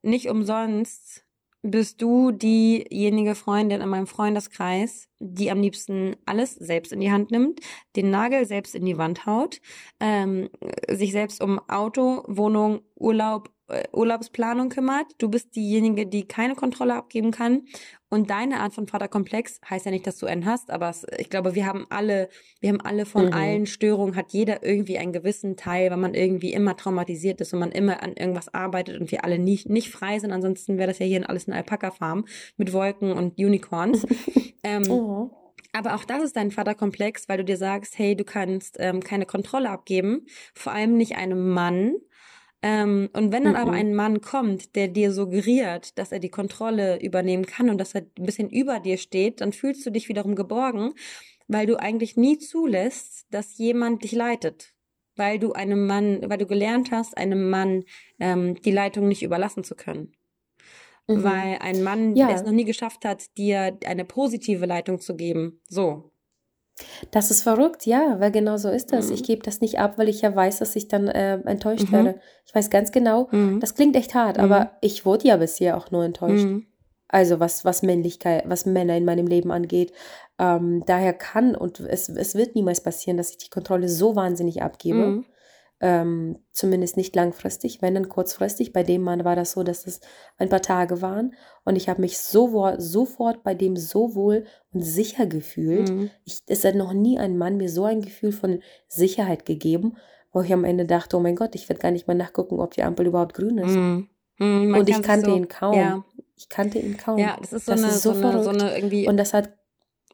nicht umsonst bist du diejenige Freundin in meinem Freundeskreis, die am liebsten alles selbst in die Hand nimmt, den Nagel selbst in die Wand haut, ähm, sich selbst um Auto, Wohnung, Urlaub, Urlaubsplanung kümmert. Du bist diejenige, die keine Kontrolle abgeben kann. Und deine Art von Vaterkomplex heißt ja nicht, dass du einen hast, aber es, ich glaube, wir haben alle, wir haben alle von
Mhm.
allen Störungen, hat jeder irgendwie einen gewissen Teil, weil man irgendwie immer traumatisiert ist und man immer an irgendwas arbeitet und wir alle nicht, nicht frei sind. Ansonsten wäre das ja hier alles eine Alpaka-Farm mit Wolken und Unicorns. ähm,
Oh.
aber auch das ist dein Vaterkomplex, weil du dir sagst, hey, du kannst ähm, keine Kontrolle abgeben, vor allem nicht einem Mann, Ähm, und wenn dann aber
Mhm.
ein Mann kommt, der dir suggeriert, dass er die Kontrolle übernehmen kann und dass er ein bisschen über dir steht, dann fühlst du dich wiederum geborgen, weil du eigentlich nie zulässt, dass jemand dich leitet. Weil du einem Mann, weil du gelernt hast, einem Mann ähm, die Leitung nicht überlassen zu können.
Mhm.
Weil ein Mann
Ja.
es noch nie geschafft hat, dir eine positive Leitung zu geben. So.
Das ist verrückt, ja, weil genau so ist das.
Mhm.
Ich gebe das nicht ab, weil ich ja weiß, dass ich dann äh, enttäuscht
Mhm.
werde. Ich weiß ganz genau,
Mhm.
das klingt echt hart,
Mhm.
aber ich wurde ja bisher auch nur enttäuscht.
Mhm.
Also was, was Männlichkeit, was Männer in meinem Leben angeht. Ähm, daher kann und es, es wird niemals passieren, dass ich die Kontrolle so wahnsinnig abgebe. Ähm, zumindest nicht langfristig, wenn dann kurzfristig. Bei dem Mann war das so, dass es ein paar Tage waren und ich habe mich so, sofort bei dem so wohl und sicher gefühlt.
Mhm.
Ich, es hat noch nie ein Mann mir so ein Gefühl von Sicherheit gegeben, wo ich am Ende dachte, oh mein Gott, ich werde gar nicht mal nachgucken, ob die Ampel überhaupt grün ist.
Mhm. Mhm.
Und ich kannte
so,
ihn kaum.
Ja,
Ich kannte ihn kaum.
ja, das ist so
Das
eine,
ist
so,
so
eine, so eine irgendwie,
Und das hat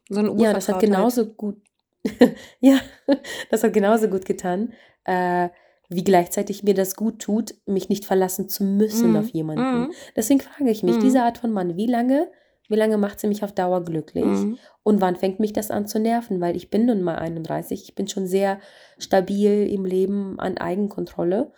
so eine
Ja, das hat genauso gut, ja, das hat genauso gut getan, äh, wie gleichzeitig mir das gut tut, mich nicht verlassen zu müssen
Mhm.
auf jemanden.
Mhm.
Deswegen frage ich mich,
Mhm.
diese Art von Mann, wie lange, wie lange macht sie mich auf Dauer glücklich?
Mhm.
Und wann fängt mich das an zu nerven? Weil ich bin nun mal 31, ich bin schon sehr stabil im Leben an Eigenkontrolle,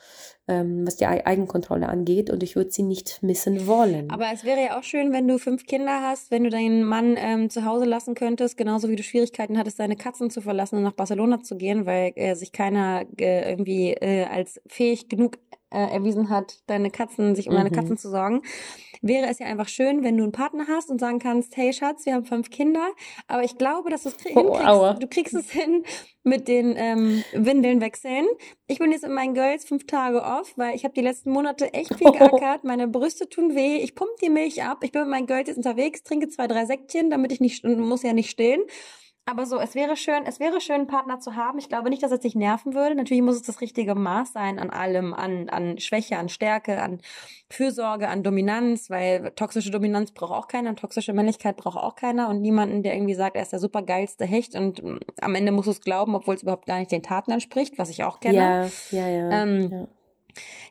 ähm, was die Ei- Eigenkontrolle angeht und ich würde sie nicht missen wollen.
Aber es wäre ja auch schön, wenn du fünf Kinder hast, wenn du deinen Mann ähm, zu Hause lassen könntest, genauso wie du Schwierigkeiten hattest, deine Katzen zu verlassen und nach Barcelona zu gehen, weil äh, sich keiner äh, irgendwie äh, als fähig genug äh, erwiesen hat, deine Katzen, sich um deine
Mhm.
Katzen zu sorgen. Wäre es ja einfach schön, wenn du einen Partner hast und sagen kannst, hey Schatz, wir haben fünf Kinder, aber ich glaube, dass du es krie-
Oh, aua.
hinkriegst. Du kriegst es hin mit den ähm, Windeln wechseln. Ich bin jetzt in meinen Girls fünf Tage off, weil ich habe die letzten Monate echt viel geackert. Meine Brüste tun weh. Ich pump die Milch ab. Ich bin mit meinen Girls jetzt unterwegs, trinke zwei, drei Säckchen, damit ich nicht, muss ja nicht stillen. Aber so, es wäre schön, es wäre schön, einen Partner zu haben. Ich glaube nicht, dass es dich nerven würde. Natürlich muss es das richtige Maß sein an allem, an, an Schwäche, an Stärke, an Fürsorge, an Dominanz, weil toxische Dominanz braucht auch keiner und toxische Männlichkeit braucht auch keiner und niemanden, der irgendwie sagt, er ist der supergeilste Hecht und mm, am Ende musst du es glauben, obwohl es überhaupt gar nicht den Taten entspricht, was ich auch kenne.
ja, ja, ja.
Ähm,
ja.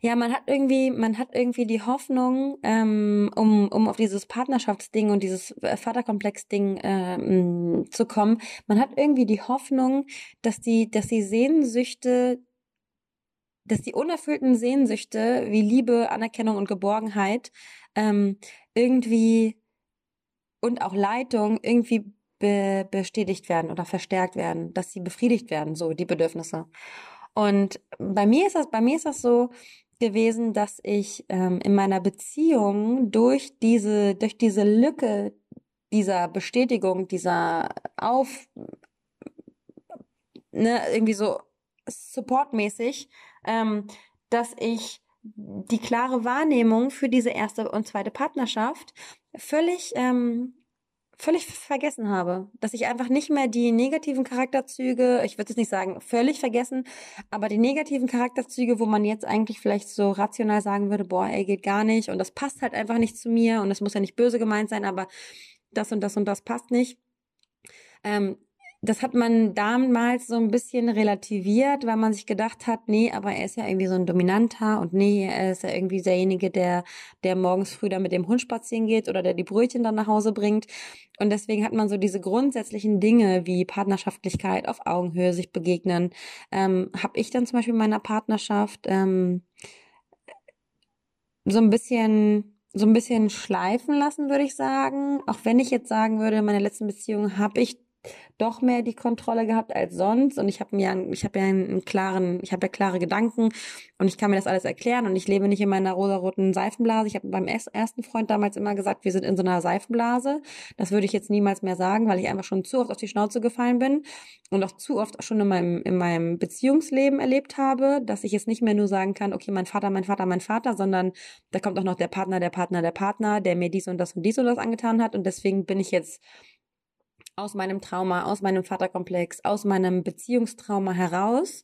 Ja, man hat irgendwie, man hat irgendwie die Hoffnung, ähm, um, um auf dieses Partnerschaftsding und dieses äh, Vaterkomplex-Ding ähm, zu kommen, man hat irgendwie die Hoffnung, dass die, dass die Sehnsüchte, dass die unerfüllten Sehnsüchte wie Liebe, Anerkennung und Geborgenheit ähm, irgendwie und auch Leitung irgendwie be bestätigt werden oder verstärkt werden, dass sie befriedigt werden, so die Bedürfnisse. Und bei mir ist das, bei mir ist das so gewesen, dass ich ähm, in meiner Beziehung durch diese, durch diese Lücke dieser Bestätigung, dieser Auf, ne, irgendwie so supportmäßig, ähm, dass ich die klare Wahrnehmung für diese erste und zweite Partnerschaft völlig ähm, völlig vergessen habe, dass ich einfach nicht mehr die negativen Charakterzüge, ich würde jetzt nicht sagen völlig vergessen, aber die negativen Charakterzüge, wo man jetzt eigentlich vielleicht so rational sagen würde, boah, ey, geht gar nicht und das passt halt einfach nicht zu mir und das muss ja nicht böse gemeint sein, aber das und das und das passt nicht. Ähm, das hat man damals so ein bisschen relativiert, weil man sich gedacht hat, nee, aber er ist ja irgendwie so ein Dominanter und nee, er ist ja irgendwie derjenige, der, der morgens früh dann mit dem Hund spazieren geht oder der die Brötchen dann nach Hause bringt. Und deswegen hat man so diese grundsätzlichen Dinge wie Partnerschaftlichkeit auf Augenhöhe sich begegnen. Ähm, habe ich dann zum Beispiel in meiner Partnerschaft ähm, so ein bisschen so ein bisschen schleifen lassen, würde ich sagen. Auch wenn ich jetzt sagen würde, in meiner letzten Beziehung habe ich doch mehr die Kontrolle gehabt als sonst und ich habe mir ich habe ja einen klaren ich habe ja klare Gedanken und ich kann mir das alles erklären und ich lebe nicht in meiner rosaroten Seifenblase. Ich habe beim ersten Freund damals immer gesagt, wir sind in so einer Seifenblase. Das würde ich jetzt niemals mehr sagen, weil ich einfach schon zu oft auf die Schnauze gefallen bin und auch zu oft schon in meinem in meinem Beziehungsleben erlebt habe, dass ich jetzt nicht mehr nur sagen kann, okay, mein Vater, mein Vater, mein Vater, sondern da kommt auch noch der Partner, der Partner, der Partner, der mir dies und das und dies und das angetan hat und deswegen bin ich jetzt aus meinem Trauma, aus meinem Vaterkomplex, aus meinem Beziehungstrauma heraus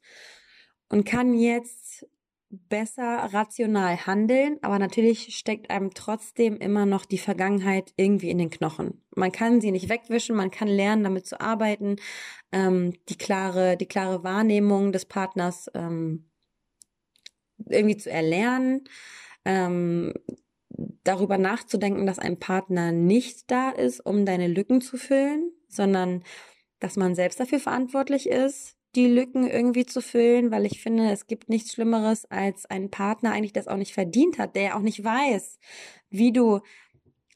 und kann jetzt besser rational handeln, aber natürlich steckt einem trotzdem immer noch die Vergangenheit irgendwie in den Knochen. Man kann sie nicht wegwischen, man kann lernen, damit zu arbeiten, ähm, die klare, die klare Wahrnehmung des Partners ähm, irgendwie zu erlernen, ähm, darüber nachzudenken, dass ein Partner nicht da ist, um deine Lücken zu füllen, sondern dass man selbst dafür verantwortlich ist, die Lücken irgendwie zu füllen, weil ich finde, es gibt nichts Schlimmeres als einen Partner eigentlich, der es auch nicht verdient hat, der auch nicht weiß, wie du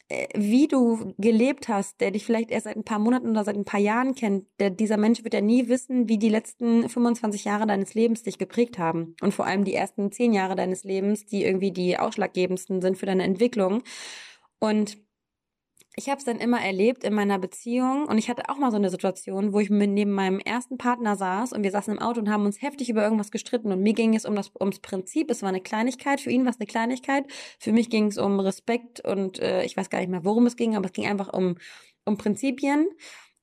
äh, wie du gelebt hast, der dich vielleicht erst seit ein paar Monaten oder seit ein paar Jahren kennt, der, dieser Mensch wird ja nie wissen, wie die letzten 25 Jahre deines Lebens dich geprägt haben. Und vor allem die ersten 10 Jahre deines Lebens, die irgendwie die ausschlaggebendsten sind für deine Entwicklung. Und ich habe es dann immer erlebt in meiner Beziehung und ich hatte auch mal so eine Situation, wo ich neben meinem ersten Partner saß und wir saßen im Auto und haben uns heftig über irgendwas gestritten und mir ging es um das ums Prinzip. Es war eine Kleinigkeit, für ihn war es eine Kleinigkeit, für mich ging es um Respekt und äh, ich weiß gar nicht mehr, worum es ging, aber es ging einfach um um Prinzipien,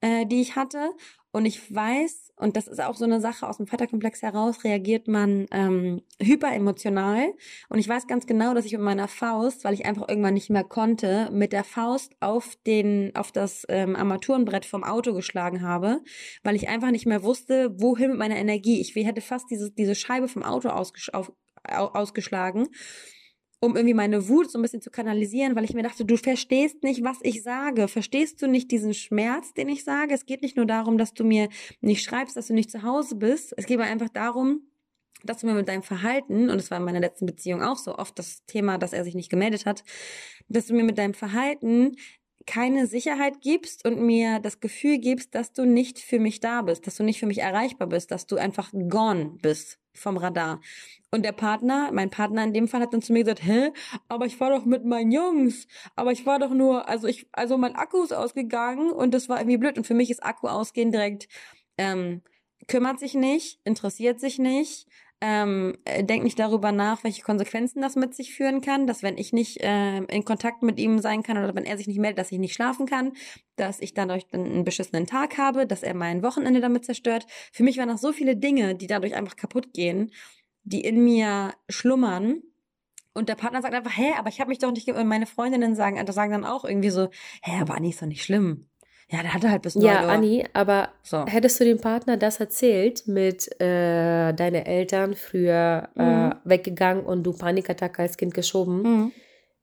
äh, die ich hatte und ich weiß, und das ist auch so eine Sache aus dem Vaterkomplex heraus, reagiert man ähm, hyperemotional. Und ich weiß ganz genau, dass ich mit meiner Faust, weil ich einfach irgendwann nicht mehr konnte, mit der Faust auf den, auf das ähm, Armaturenbrett vom Auto geschlagen habe, weil ich einfach nicht mehr wusste, wohin mit meiner Energie. Ich hätte fast diese, diese Scheibe vom Auto ausges auf, ausgeschlagen um irgendwie meine Wut so ein bisschen zu kanalisieren, weil ich mir dachte, du verstehst nicht, was ich sage. Verstehst du nicht diesen Schmerz, den ich sage? Es geht nicht nur darum, dass du mir nicht schreibst, dass du nicht zu Hause bist. Es geht einfach darum, dass du mir mit deinem Verhalten, und das war in meiner letzten Beziehung auch so oft das Thema, dass er sich nicht gemeldet hat, dass du mir mit deinem Verhalten keine Sicherheit gibst und mir das Gefühl gibst, dass du nicht für mich da bist, dass du nicht für mich erreichbar bist, dass du einfach gone bist vom Radar. Und der Partner, mein Partner in dem Fall hat dann zu mir gesagt, hä, aber ich war doch mit meinen Jungs, aber ich war doch nur, also ich, also mein Akku ist ausgegangen und das war irgendwie blöd. Und für mich ist Akku ausgehen direkt, ähm, kümmert sich nicht, interessiert sich nicht, ähm, äh, denkt nicht darüber nach, welche Konsequenzen das mit sich führen kann, dass wenn ich nicht äh, in Kontakt mit ihm sein kann oder wenn er sich nicht meldet, dass ich nicht schlafen kann, dass ich dadurch dann einen beschissenen Tag habe, dass er mein Wochenende damit zerstört. Für mich waren noch so viele Dinge, die dadurch einfach kaputt gehen die in mir schlummern. Und der Partner sagt einfach, hä, aber ich habe mich doch nicht, und meine Freundinnen sagen, also sagen dann auch irgendwie so, hä, Anni ist doch nicht schlimm. Ja, der hatte halt bis
Ja, Uhr. Anni, aber so. hättest du dem Partner das erzählt mit äh, deine Eltern früher äh, mhm. äh, weggegangen und du Panikattacke als Kind geschoben, mhm.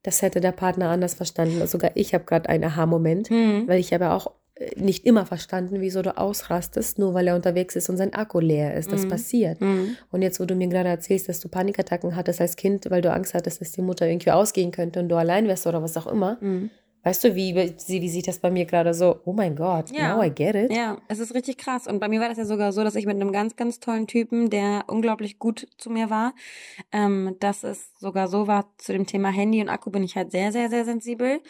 das hätte der Partner anders verstanden. Sogar ich habe gerade einen Aha-Moment, mhm. weil ich aber auch nicht immer verstanden, wieso du ausrastest, nur weil er unterwegs ist und sein Akku leer ist. Das mhm. passiert. Mhm. Und jetzt, wo du mir gerade erzählst, dass du Panikattacken hattest als Kind, weil du Angst hattest, dass die Mutter irgendwie ausgehen könnte und du allein wärst oder was auch immer. Mhm. Weißt du, wie, wie, wie sieht das bei mir gerade so? Oh mein Gott, ja. now I get it.
Ja, es ist richtig krass. Und bei mir war das ja sogar so, dass ich mit einem ganz, ganz tollen Typen, der unglaublich gut zu mir war, ähm, dass es sogar so war, zu dem Thema Handy und Akku bin ich halt sehr, sehr, sehr sensibel.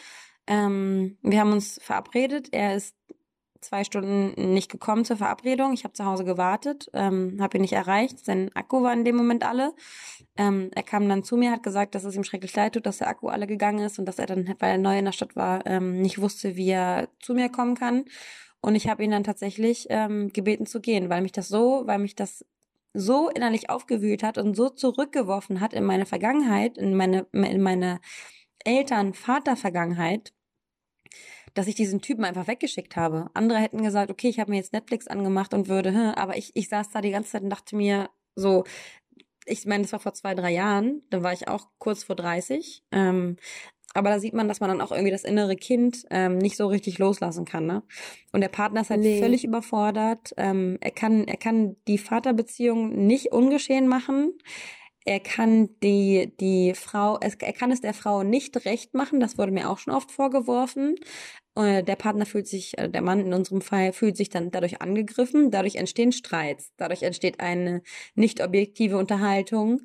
Ähm, wir haben uns verabredet. Er ist zwei Stunden nicht gekommen zur Verabredung. Ich habe zu Hause gewartet, ähm, habe ihn nicht erreicht. Sein Akku war in dem Moment alle. Ähm, er kam dann zu mir, hat gesagt, dass es ihm schrecklich leid tut, dass der Akku alle gegangen ist und dass er dann, weil er neu in der Stadt war, ähm, nicht wusste, wie er zu mir kommen kann. Und ich habe ihn dann tatsächlich ähm, gebeten zu gehen, weil mich das so, weil mich das so innerlich aufgewühlt hat und so zurückgeworfen hat in meine Vergangenheit, in meine, in meine Eltern, Vater-Vergangenheit, dass ich diesen Typen einfach weggeschickt habe. Andere hätten gesagt, okay, ich habe mir jetzt Netflix angemacht und würde, hm, aber ich, ich saß da die ganze Zeit und dachte mir so, ich meine, das war vor zwei, drei Jahren, da war ich auch kurz vor 30. Ähm, aber da sieht man, dass man dann auch irgendwie das innere Kind ähm, nicht so richtig loslassen kann, ne? Und der Partner ist halt nee. völlig überfordert. Ähm, er kann, er kann die Vaterbeziehung nicht ungeschehen machen er kann die, die Frau, er kann es der Frau nicht recht machen, das wurde mir auch schon oft vorgeworfen. Äh, der Partner fühlt sich, äh, der Mann in unserem Fall fühlt sich dann dadurch angegriffen, dadurch entstehen Streits, dadurch entsteht eine nicht objektive Unterhaltung,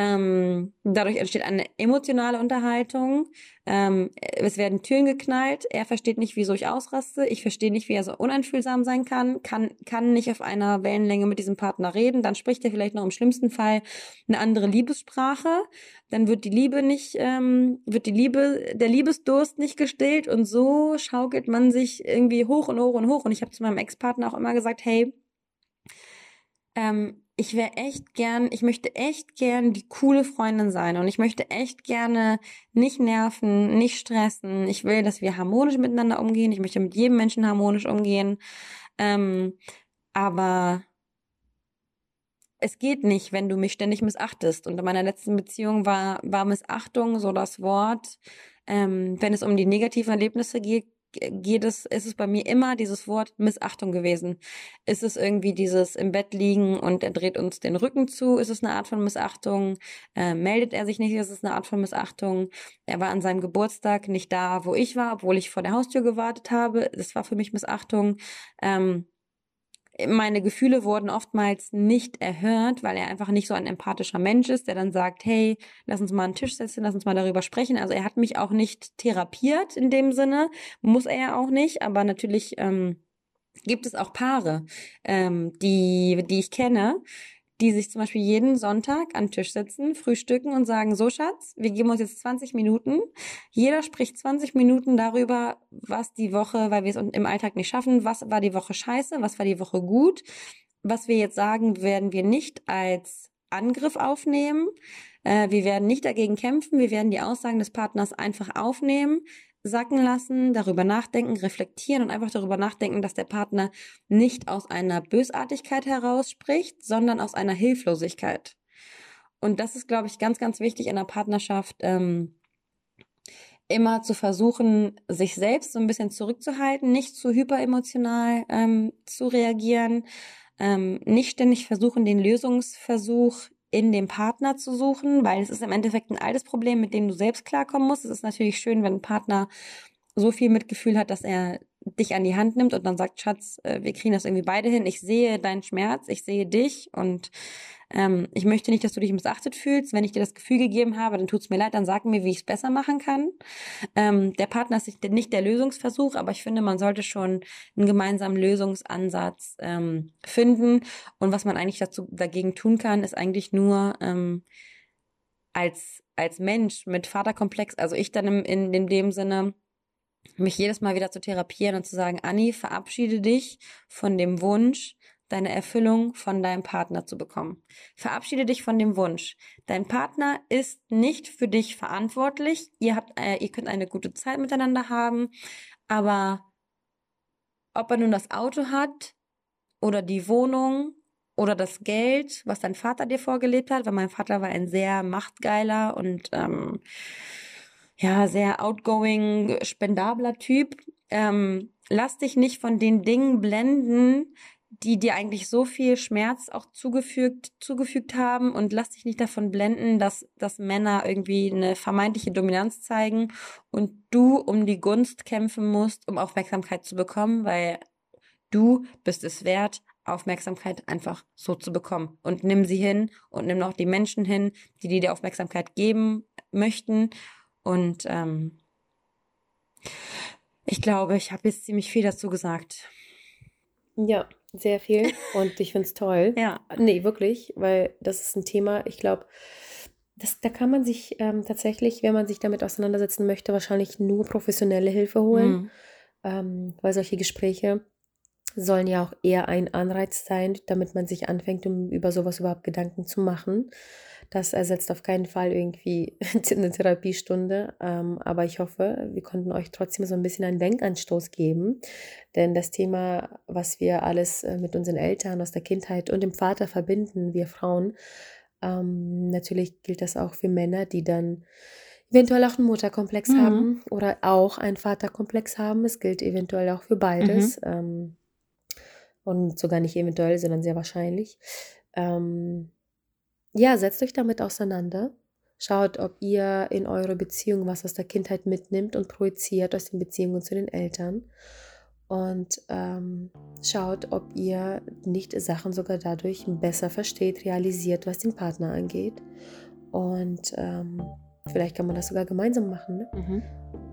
ähm, dadurch entsteht eine emotionale Unterhaltung. Ähm, es werden Türen geknallt. Er versteht nicht, wieso ich ausraste. Ich verstehe nicht, wie er so uneinfühlsam sein kann. Kann, kann nicht auf einer Wellenlänge mit diesem Partner reden. Dann spricht er vielleicht noch im schlimmsten Fall eine andere Liebessprache. Dann wird die Liebe nicht, ähm, wird die Liebe, der Liebesdurst nicht gestillt. Und so schaukelt man sich irgendwie hoch und hoch und hoch. Und ich habe zu meinem Ex-Partner auch immer gesagt, hey, ähm, ich wäre echt gern, ich möchte echt gern die coole Freundin sein und ich möchte echt gerne nicht nerven, nicht stressen. Ich will, dass wir harmonisch miteinander umgehen. Ich möchte mit jedem Menschen harmonisch umgehen. Ähm, aber es geht nicht, wenn du mich ständig missachtest. Und in meiner letzten Beziehung war, war Missachtung so das Wort. Ähm, wenn es um die negativen Erlebnisse geht, geht es, ist es bei mir immer dieses Wort Missachtung gewesen. Ist es irgendwie dieses im Bett liegen und er dreht uns den Rücken zu? Ist es eine Art von Missachtung? Äh, meldet er sich nicht? Ist es eine Art von Missachtung? Er war an seinem Geburtstag nicht da, wo ich war, obwohl ich vor der Haustür gewartet habe. Das war für mich Missachtung. Ähm, meine Gefühle wurden oftmals nicht erhört, weil er einfach nicht so ein empathischer Mensch ist, der dann sagt, hey, lass uns mal einen Tisch setzen, lass uns mal darüber sprechen. Also er hat mich auch nicht therapiert in dem Sinne, muss er ja auch nicht, aber natürlich ähm, gibt es auch Paare, ähm, die, die ich kenne, die sich zum Beispiel jeden Sonntag an den Tisch setzen, frühstücken und sagen, so Schatz, wir geben uns jetzt 20 Minuten. Jeder spricht 20 Minuten darüber, was die Woche, weil wir es im Alltag nicht schaffen, was war die Woche scheiße, was war die Woche gut. Was wir jetzt sagen, werden wir nicht als Angriff aufnehmen. Äh, wir werden nicht dagegen kämpfen. Wir werden die Aussagen des Partners einfach aufnehmen sacken lassen, darüber nachdenken, reflektieren und einfach darüber nachdenken, dass der Partner nicht aus einer Bösartigkeit heraus spricht, sondern aus einer Hilflosigkeit. Und das ist, glaube ich, ganz, ganz wichtig in der Partnerschaft, ähm, immer zu versuchen, sich selbst so ein bisschen zurückzuhalten, nicht zu hyperemotional ähm, zu reagieren, ähm, nicht ständig versuchen, den Lösungsversuch in dem Partner zu suchen, weil es ist im Endeffekt ein altes Problem, mit dem du selbst klarkommen musst. Es ist natürlich schön, wenn ein Partner so viel Mitgefühl hat, dass er dich an die Hand nimmt und dann sagt, Schatz, äh, wir kriegen das irgendwie beide hin. Ich sehe deinen Schmerz, ich sehe dich und ähm, ich möchte nicht, dass du dich missachtet fühlst. Wenn ich dir das Gefühl gegeben habe, dann tut es mir leid, dann sag mir, wie ich es besser machen kann. Ähm, der Partner ist nicht der Lösungsversuch, aber ich finde, man sollte schon einen gemeinsamen Lösungsansatz ähm, finden. Und was man eigentlich dazu dagegen tun kann, ist eigentlich nur ähm, als als Mensch mit Vaterkomplex, also ich dann im, in, in dem Sinne mich jedes Mal wieder zu therapieren und zu sagen, Anni, verabschiede dich von dem Wunsch, deine Erfüllung von deinem Partner zu bekommen. Verabschiede dich von dem Wunsch. Dein Partner ist nicht für dich verantwortlich. Ihr habt, äh, ihr könnt eine gute Zeit miteinander haben, aber ob er nun das Auto hat oder die Wohnung oder das Geld, was dein Vater dir vorgelebt hat, weil mein Vater war ein sehr machtgeiler und ähm, ja, sehr outgoing, spendabler Typ. Ähm, lass dich nicht von den Dingen blenden, die dir eigentlich so viel Schmerz auch zugefügt, zugefügt haben und lass dich nicht davon blenden, dass, dass Männer irgendwie eine vermeintliche Dominanz zeigen und du um die Gunst kämpfen musst, um Aufmerksamkeit zu bekommen, weil du bist es wert, Aufmerksamkeit einfach so zu bekommen. Und nimm sie hin und nimm auch die Menschen hin, die dir die Aufmerksamkeit geben möchten und ähm, ich glaube, ich habe jetzt ziemlich viel dazu gesagt.
Ja, sehr viel. Und ich finde es toll.
ja.
Nee, wirklich, weil das ist ein Thema, ich glaube, das, da kann man sich ähm, tatsächlich, wenn man sich damit auseinandersetzen möchte, wahrscheinlich nur professionelle Hilfe holen. Mhm. Ähm, weil solche Gespräche sollen ja auch eher ein Anreiz sein, damit man sich anfängt, um über sowas überhaupt Gedanken zu machen. Das ersetzt auf keinen Fall irgendwie eine Therapiestunde, ähm, aber ich hoffe, wir konnten euch trotzdem so ein bisschen einen Denkanstoß geben, denn das Thema, was wir alles äh, mit unseren Eltern aus der Kindheit und dem Vater verbinden, wir Frauen, ähm, natürlich gilt das auch für Männer, die dann eventuell auch einen Mutterkomplex mhm. haben oder auch einen Vaterkomplex haben. Es gilt eventuell auch für beides. Mhm. Ähm, und sogar nicht eventuell, sondern sehr wahrscheinlich. Ähm, ja, setzt euch damit auseinander. Schaut, ob ihr in eurer Beziehung was aus der Kindheit mitnimmt und projiziert aus den Beziehungen zu den Eltern. Und ähm, schaut, ob ihr nicht Sachen sogar dadurch besser versteht, realisiert, was den Partner angeht. Und ähm, vielleicht kann man das sogar gemeinsam machen. Ne? Mhm.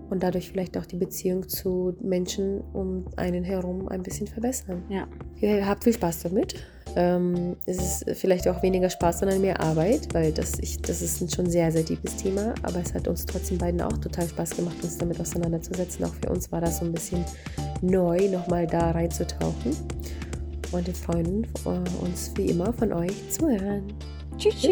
Und dadurch vielleicht auch die Beziehung zu Menschen um einen herum ein bisschen verbessern.
Ja.
Ihr habt viel Spaß damit. Ähm, es ist vielleicht auch weniger Spaß, sondern mehr Arbeit, weil das, ich, das ist ein schon sehr, sehr tiefes Thema. Aber es hat uns trotzdem beiden auch total Spaß gemacht, uns damit auseinanderzusetzen. Auch für uns war das so ein bisschen neu, nochmal da reinzutauchen. Und wir freuen äh, uns wie immer von euch zu hören.
Tschüss.